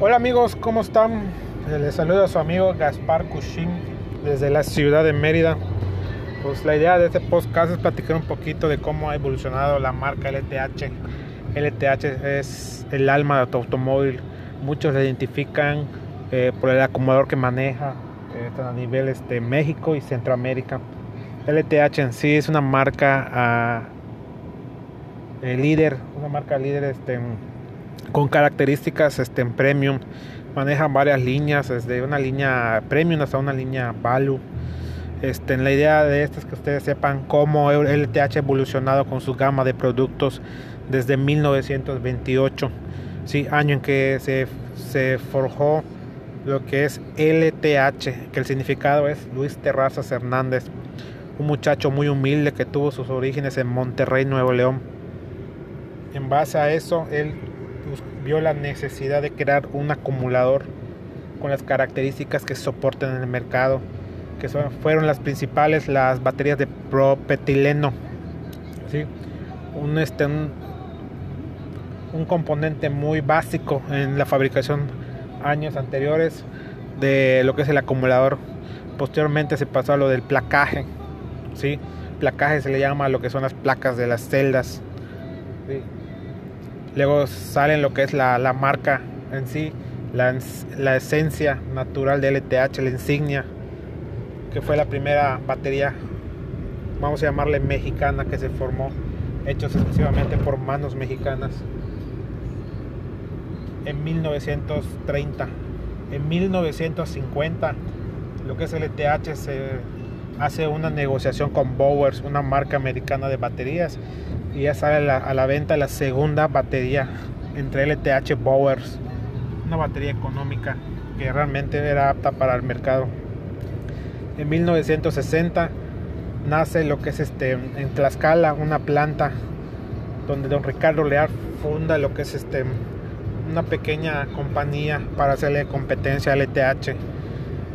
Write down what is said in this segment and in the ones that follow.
Hola amigos, ¿cómo están? Eh, Les saluda a su amigo Gaspar Cushing desde la ciudad de Mérida. Pues la idea de este podcast es platicar un poquito de cómo ha evolucionado la marca LTH. LTH es el alma de tu automóvil. Muchos la identifican eh, por el acumulador que maneja eh, a nivel este, México y Centroamérica. LTH en sí es una marca ah, eh, líder, una marca líder este, con características este, en premium. Manejan varias líneas, desde una línea premium hasta una línea value. Este, la idea de esto es que ustedes sepan cómo LTH ha evolucionado con su gama de productos desde 1928, ¿sí? año en que se, se forjó lo que es LTH, que el significado es Luis Terrazas Hernández, un muchacho muy humilde que tuvo sus orígenes en Monterrey, Nuevo León. En base a eso, él vio la necesidad de crear un acumulador con las características que soportan en el mercado, que fueron las principales, las baterías de propetileno, ¿sí? un, este, un, un componente muy básico en la fabricación años anteriores de lo que es el acumulador. Posteriormente se pasó a lo del placaje, ¿sí? Placaje se le llama a lo que son las placas de las celdas. Luego salen lo que es la, la marca en sí, la, la, esencia natural de LTH, la insignia, que fue la primera batería, vamos a llamarle mexicana, que se formó, hechos exclusivamente por manos mexicanas en 1930. En 1950, lo que es LTH se hace una negociación con Bowers, una marca americana de baterías, y ya sale a la, a venta la segunda batería entre LTH Bowers, una batería económica que realmente era apta para el mercado. En 1960 nace lo que es este en Tlaxcala una planta donde don Ricardo Leal funda lo que es este una pequeña compañía para hacerle competencia al LTH,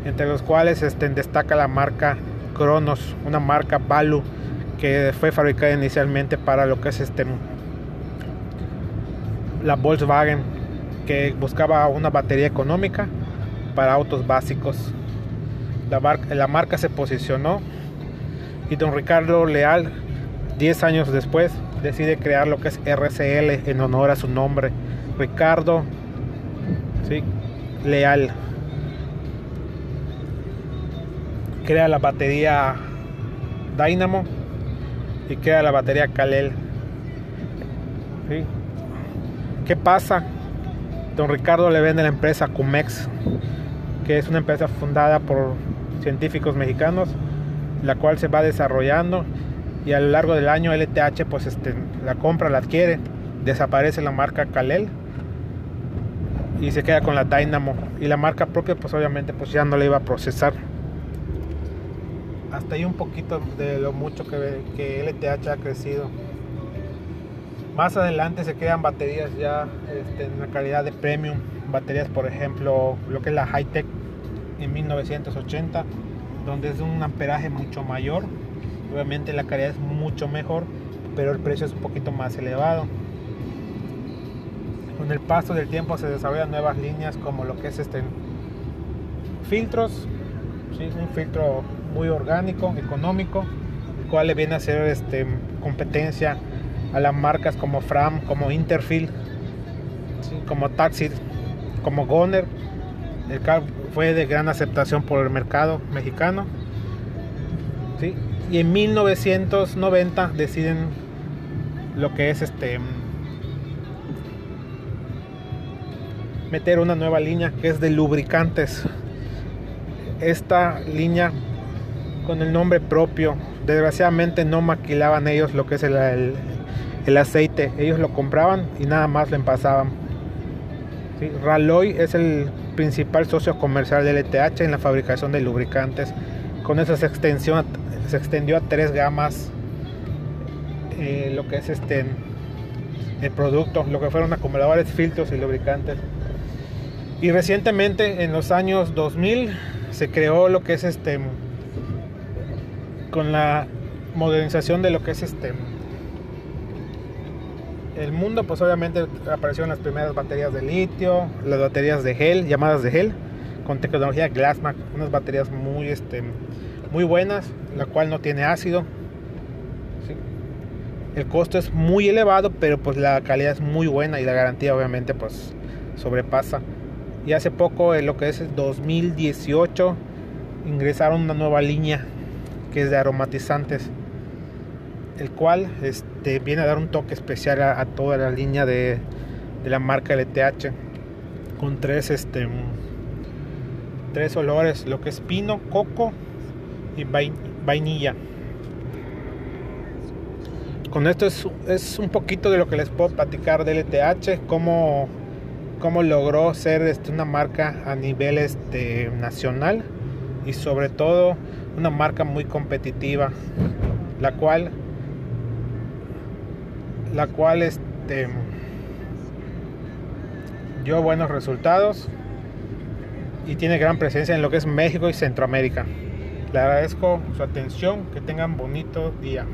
entre los cuales este, destaca la marca Cronos, una marca Balu que fue fabricada inicialmente para lo que es este la Volkswagen que buscaba una batería económica para autos básicos. La, marca, se posicionó y don Ricardo Leal, 10 años después, decide crear lo que es RCL en honor a su nombre. Ricardo ¿sí? Leal crea la batería Dynamo y crea la batería Kalel ¿sí? ¿qué pasa? don Ricardo le vende la empresa Cumex que es una empresa fundada por científicos mexicanos la cual se va desarrollando y a lo largo del año LTH pues este, la compra, la adquiere desaparece la marca Kalel y se queda con la Dynamo y la marca propia pues obviamente pues ya no le iba a procesar hasta ahí un poquito de lo mucho que, que LTH ha crecido. Más adelante se crean baterías ya este, en la calidad de premium. Baterías por ejemplo lo que es la Hightech en 1980 donde es un amperaje mucho mayor. Obviamente la calidad es mucho mejor pero el precio es un poquito más elevado. Con el paso del tiempo se desarrollan nuevas líneas como lo que es este filtros ¿sí? un filtro muy orgánico económico el cual le viene a hacer este, competencia a las marcas como Fram como Interfield ¿sí? como Taxi como Goner el cual fue de gran aceptación por el mercado mexicano ¿sí? y en 1990 deciden lo que es este meter una nueva línea que es de lubricantes. Esta línea con el nombre propio, desgraciadamente no maquilaban ellos lo que es el, el, aceite, ellos lo compraban y nada más lo envasaban. ¿Sí? Raloy es el principal socio comercial del ETH en la fabricación de lubricantes. Con eso se, extensión, se extendió a tres gamas eh, lo que es este el producto, lo que fueron acumuladores, filtros y lubricantes. Y recientemente, en los años 2000, se creó lo que es este, con la modernización de lo que es este, el mundo, pues obviamente aparecieron las primeras baterías de litio, las baterías de gel, llamadas de gel, con tecnología Glassmack, unas baterías muy, este, muy buenas, la cual no tiene ácido. El costo es muy elevado, pero pues la calidad es muy buena y la garantía obviamente pues sobrepasa. Y hace poco, en lo que es el 2018, ingresaron una nueva línea que es de aromatizantes el cual este, viene a dar un toque especial a, toda la línea de, la marca LTH con tres, este, tres olores, lo que es pino, coco y vainilla. Con esto es, un poquito de lo que les puedo platicar de LTH, cómo, cómo logró ser este, una marca a nivel este, nacional y sobre todo una marca muy competitiva, la cual la cual este, dio buenos resultados y tiene gran presencia en lo que es México y Centroamérica. Le agradezco su atención, que tengan bonito día.